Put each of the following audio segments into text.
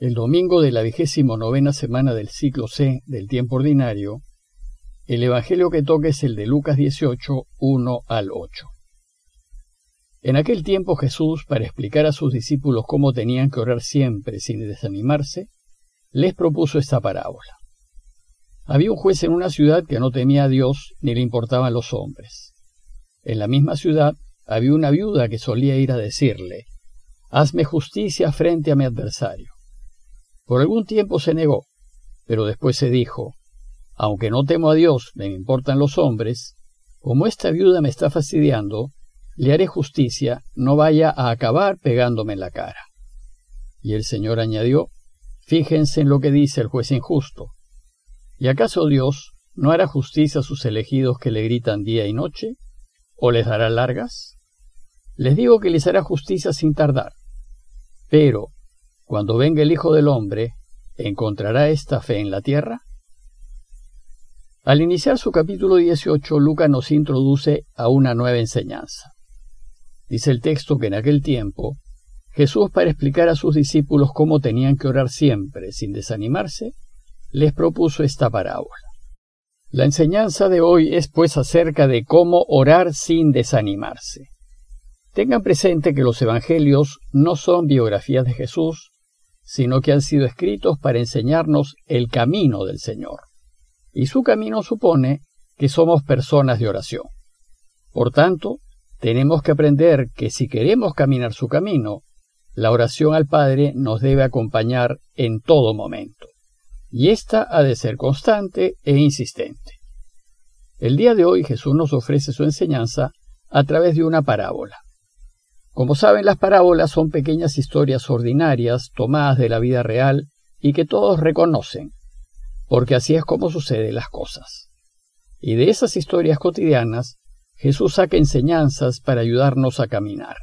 El domingo de la vigésimo novena semana del ciclo C del tiempo ordinario, el Evangelio que toca es el de Lucas 18, 1 al 8. En aquel tiempo Jesús, para explicar a sus discípulos cómo tenían que orar siempre sin desanimarse, les propuso esta parábola. Había un juez en una ciudad que no temía a Dios ni le importaban los hombres. En la misma ciudad había una viuda que solía ir a decirle, Hazme justicia frente a mi adversario. Por algún tiempo se negó, pero después se dijo, aunque no temo a Dios, me importan los hombres, como esta viuda me está fastidiando, le haré justicia, no vaya a acabar pegándome en la cara. Y el Señor añadió, fíjense en lo que dice el juez injusto. ¿Y acaso Dios no hará justicia a sus elegidos que le gritan día y noche? ¿O les dará largas? Les digo que les hará justicia sin tardar. Pero, cuando venga el Hijo del Hombre, ¿encontrará esta fe en la tierra? Al iniciar su capítulo 18, Lucas nos introduce a una nueva enseñanza. Dice el texto que en aquel tiempo, Jesús, para explicar a sus discípulos cómo tenían que orar siempre sin desanimarse, les propuso esta parábola. La enseñanza de hoy es pues acerca de cómo orar sin desanimarse. Tengan presente que los evangelios no son biografías de Jesús, sino que han sido escritos para enseñarnos el camino del Señor. Y su camino supone que somos personas de oración. Por tanto, tenemos que aprender que si queremos caminar su camino, la oración al Padre nos debe acompañar en todo momento. Y ésta ha de ser constante e insistente. El día de hoy Jesús nos ofrece su enseñanza a través de una parábola. Como saben, las parábolas son pequeñas historias ordinarias tomadas de la vida real y que todos reconocen, porque así es como suceden las cosas. Y de esas historias cotidianas, Jesús saca enseñanzas para ayudarnos a caminar.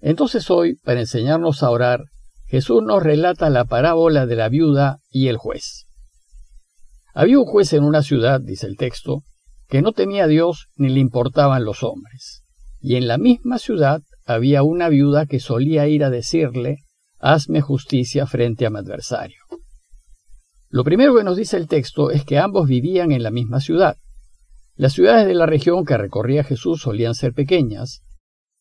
Entonces hoy, para enseñarnos a orar, Jesús nos relata la parábola de la viuda y el juez. Había un juez en una ciudad, dice el texto, que no temía a Dios ni le importaban los hombres y en la misma ciudad había una viuda que solía ir a decirle, hazme justicia frente a mi adversario. Lo primero que nos dice el texto es que ambos vivían en la misma ciudad. Las ciudades de la región que recorría Jesús solían ser pequeñas,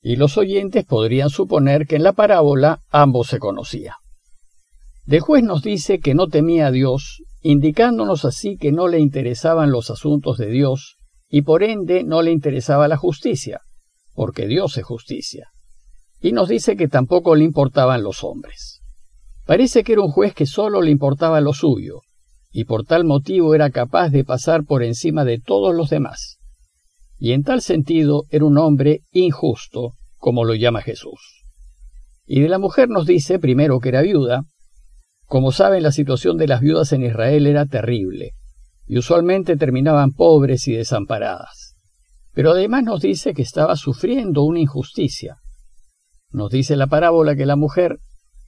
y los oyentes podrían suponer que en la parábola ambos se conocían. Del juez nos dice que no temía a Dios, indicándonos así que no le interesaban los asuntos de Dios, y por ende no le interesaba la justicia, porque Dios es justicia. Y nos dice que tampoco le importaban los hombres. Parece que era un juez que solo le importaba lo suyo, y por tal motivo era capaz de pasar por encima de todos los demás. Y en tal sentido era un hombre injusto, como lo llama Jesús. Y de la mujer nos dice primero que era viuda. Como saben, la situación de las viudas en Israel era terrible, y usualmente terminaban pobres y desamparadas. Pero además nos dice que estaba sufriendo una injusticia. Nos dice la parábola que la mujer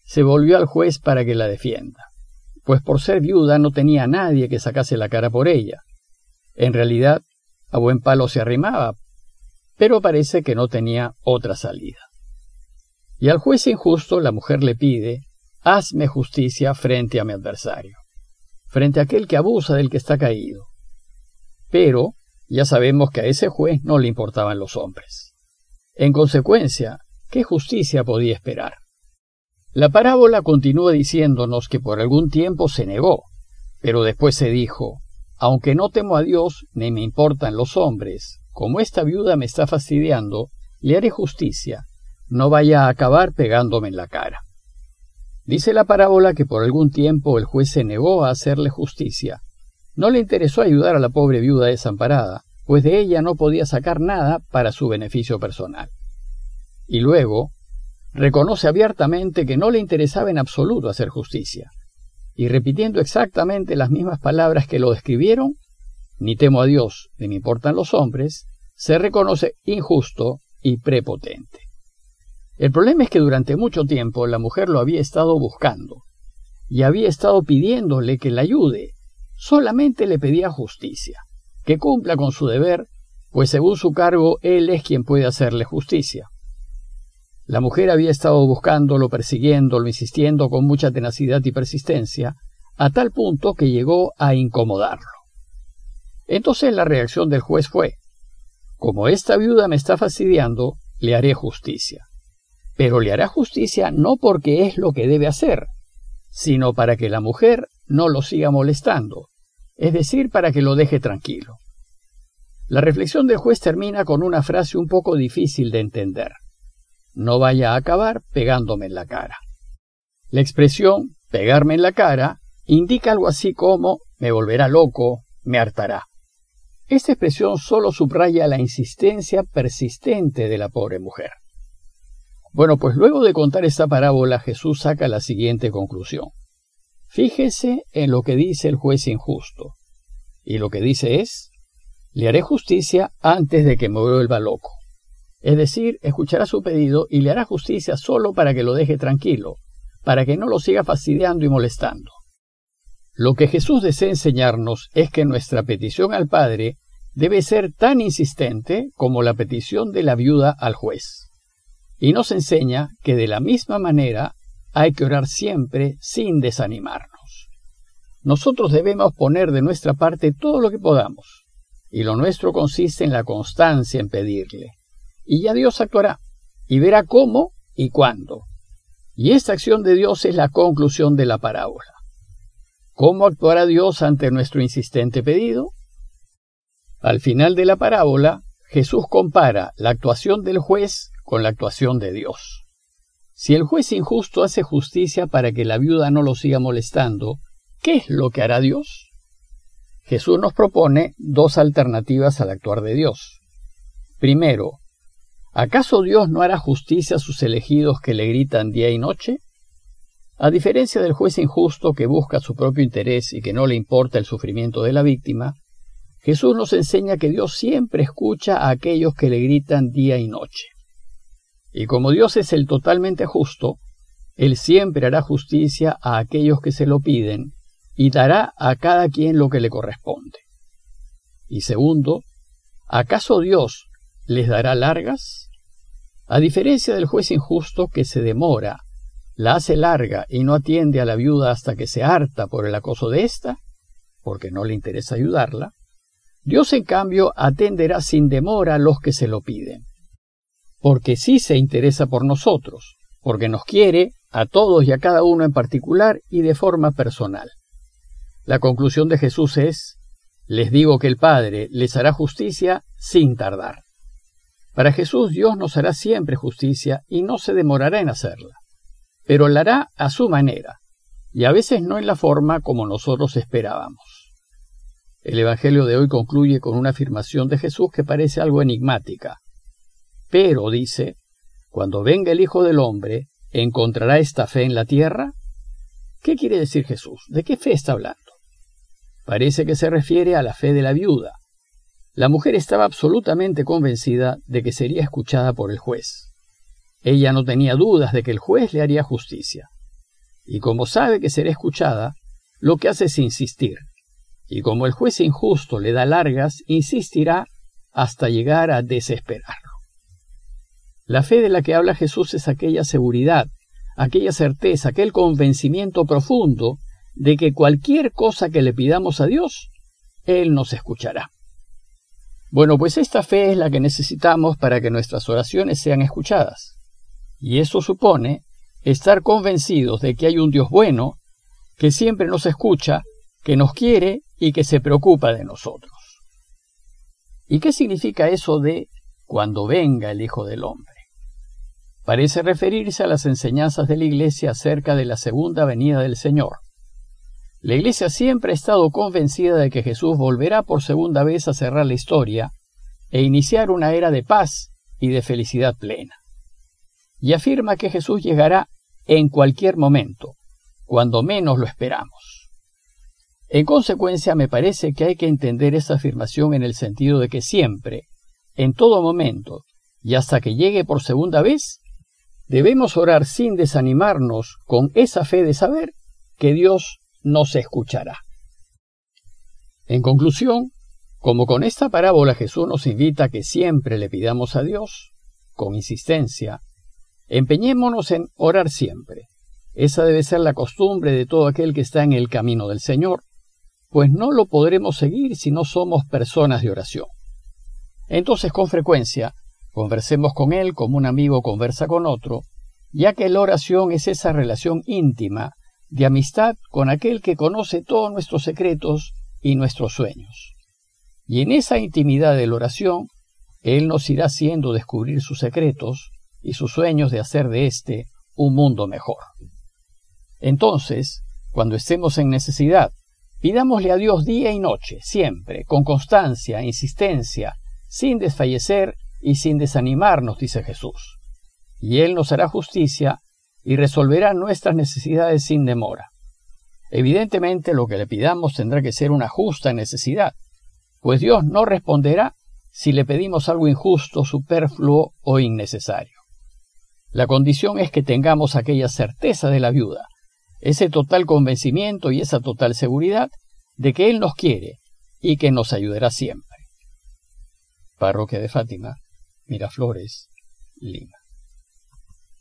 se volvió al juez para que la defienda, pues por ser viuda no tenía nadie que sacase la cara por ella. En realidad, a buen palo se arrimaba, pero parece que no tenía otra salida. Y al juez injusto la mujer le pide, hazme justicia frente a mi adversario, frente a aquel que abusa del que está caído. Pero ya sabemos que a ese juez no le importaban los hombres. En consecuencia, ¿qué justicia podía esperar? La parábola continúa diciéndonos que por algún tiempo se negó, pero después se dijo, aunque no temo a Dios ni me importan los hombres, como esta viuda me está fastidiando, le haré justicia, no vaya a acabar pegándome en la cara. Dice la parábola que por algún tiempo el juez se negó a hacerle justicia, no le interesó ayudar a la pobre viuda desamparada, pues de ella no podía sacar nada para su beneficio personal. Y luego, reconoce abiertamente que no le interesaba en absoluto hacer justicia, y repitiendo exactamente las mismas palabras que lo describieron, ni temo a Dios, ni me importan los hombres, se reconoce injusto y prepotente. El problema es que durante mucho tiempo la mujer lo había estado buscando, y había estado pidiéndole que la ayude, solamente le pedía justicia, que cumpla con su deber, pues según su cargo él es quien puede hacerle justicia. La mujer había estado buscándolo, persiguiéndolo, insistiendo con mucha tenacidad y persistencia, a tal punto que llegó a incomodarlo. Entonces la reacción del juez fue, como esta viuda me está fastidiando, le haré justicia. Pero le hará justicia no porque es lo que debe hacer, sino para que la mujer no lo siga molestando, es decir, para que lo deje tranquilo. La reflexión del juez termina con una frase un poco difícil de entender no vaya a acabar pegándome en la cara. La expresión pegarme en la cara indica algo así como me volverá loco, me hartará. Esta expresión solo subraya la insistencia persistente de la pobre mujer. Bueno, pues luego de contar esta parábola Jesús saca la siguiente conclusión. Fíjese en lo que dice el juez injusto. Y lo que dice es, le haré justicia antes de que me vuelva loco. Es decir, escuchará su pedido y le hará justicia solo para que lo deje tranquilo, para que no lo siga fastidiando y molestando. Lo que Jesús desea enseñarnos es que nuestra petición al Padre debe ser tan insistente como la petición de la viuda al juez. Y nos enseña que de la misma manera hay que orar siempre sin desanimarnos. Nosotros debemos poner de nuestra parte todo lo que podamos, y lo nuestro consiste en la constancia en pedirle y ya Dios actuará y verá cómo y cuándo. Y esta acción de Dios es la conclusión de la parábola. ¿Cómo actuará Dios ante nuestro insistente pedido? Al final de la parábola, Jesús compara la actuación del juez con la actuación de Dios. Si el juez injusto hace justicia para que la viuda no lo siga molestando, ¿qué es lo que hará Dios? Jesús nos propone dos alternativas al actuar de Dios. Primero, ¿Acaso Dios no hará justicia a sus elegidos que le gritan día y noche? A diferencia del juez injusto que busca su propio interés y que no le importa el sufrimiento de la víctima, Jesús nos enseña que Dios siempre escucha a aquellos que le gritan día y noche. Y como Dios es el totalmente justo, Él siempre hará justicia a aquellos que se lo piden y dará a cada quien lo que le corresponde. Y segundo, ¿acaso Dios les dará largas? A diferencia del juez injusto que se demora, la hace larga y no atiende a la viuda hasta que se harta por el acoso de ésta, porque no le interesa ayudarla, Dios en cambio atenderá sin demora a los que se lo piden, porque sí se interesa por nosotros, porque nos quiere a todos y a cada uno en particular y de forma personal. La conclusión de Jesús es, les digo que el Padre les hará justicia sin tardar. Para Jesús Dios nos hará siempre justicia y no se demorará en hacerla, pero la hará a su manera, y a veces no en la forma como nosotros esperábamos. El Evangelio de hoy concluye con una afirmación de Jesús que parece algo enigmática. Pero, dice, cuando venga el Hijo del Hombre, ¿encontrará esta fe en la tierra? ¿Qué quiere decir Jesús? ¿De qué fe está hablando? Parece que se refiere a la fe de la viuda, la mujer estaba absolutamente convencida de que sería escuchada por el juez. Ella no tenía dudas de que el juez le haría justicia. Y como sabe que será escuchada, lo que hace es insistir. Y como el juez injusto le da largas, insistirá hasta llegar a desesperarlo. La fe de la que habla Jesús es aquella seguridad, aquella certeza, aquel convencimiento profundo de que cualquier cosa que le pidamos a Dios, Él nos escuchará. Bueno, pues esta fe es la que necesitamos para que nuestras oraciones sean escuchadas. Y eso supone estar convencidos de que hay un Dios bueno, que siempre nos escucha, que nos quiere y que se preocupa de nosotros. ¿Y qué significa eso de cuando venga el Hijo del Hombre? Parece referirse a las enseñanzas de la Iglesia acerca de la segunda venida del Señor. La Iglesia siempre ha estado convencida de que Jesús volverá por segunda vez a cerrar la historia e iniciar una era de paz y de felicidad plena. Y afirma que Jesús llegará en cualquier momento, cuando menos lo esperamos. En consecuencia, me parece que hay que entender esa afirmación en el sentido de que siempre, en todo momento, y hasta que llegue por segunda vez, debemos orar sin desanimarnos con esa fe de saber que Dios nos escuchará. En conclusión, como con esta parábola Jesús nos invita a que siempre le pidamos a Dios, con insistencia, Empeñémonos en orar siempre. Esa debe ser la costumbre de todo aquel que está en el camino del Señor, pues no lo podremos seguir si no somos personas de oración. Entonces, con frecuencia, conversemos con Él como un amigo conversa con otro, ya que la oración es esa relación íntima de amistad con aquel que conoce todos nuestros secretos y nuestros sueños. Y en esa intimidad de la oración, Él nos irá haciendo descubrir sus secretos y sus sueños de hacer de éste un mundo mejor. Entonces, cuando estemos en necesidad, pidámosle a Dios día y noche, siempre, con constancia, insistencia, sin desfallecer y sin desanimarnos, dice Jesús. Y Él nos hará justicia y resolverá nuestras necesidades sin demora. Evidentemente lo que le pidamos tendrá que ser una justa necesidad, pues Dios no responderá si le pedimos algo injusto, superfluo o innecesario. La condición es que tengamos aquella certeza de la viuda, ese total convencimiento y esa total seguridad de que Él nos quiere y que nos ayudará siempre. Parroquia de Fátima, Miraflores, Lima.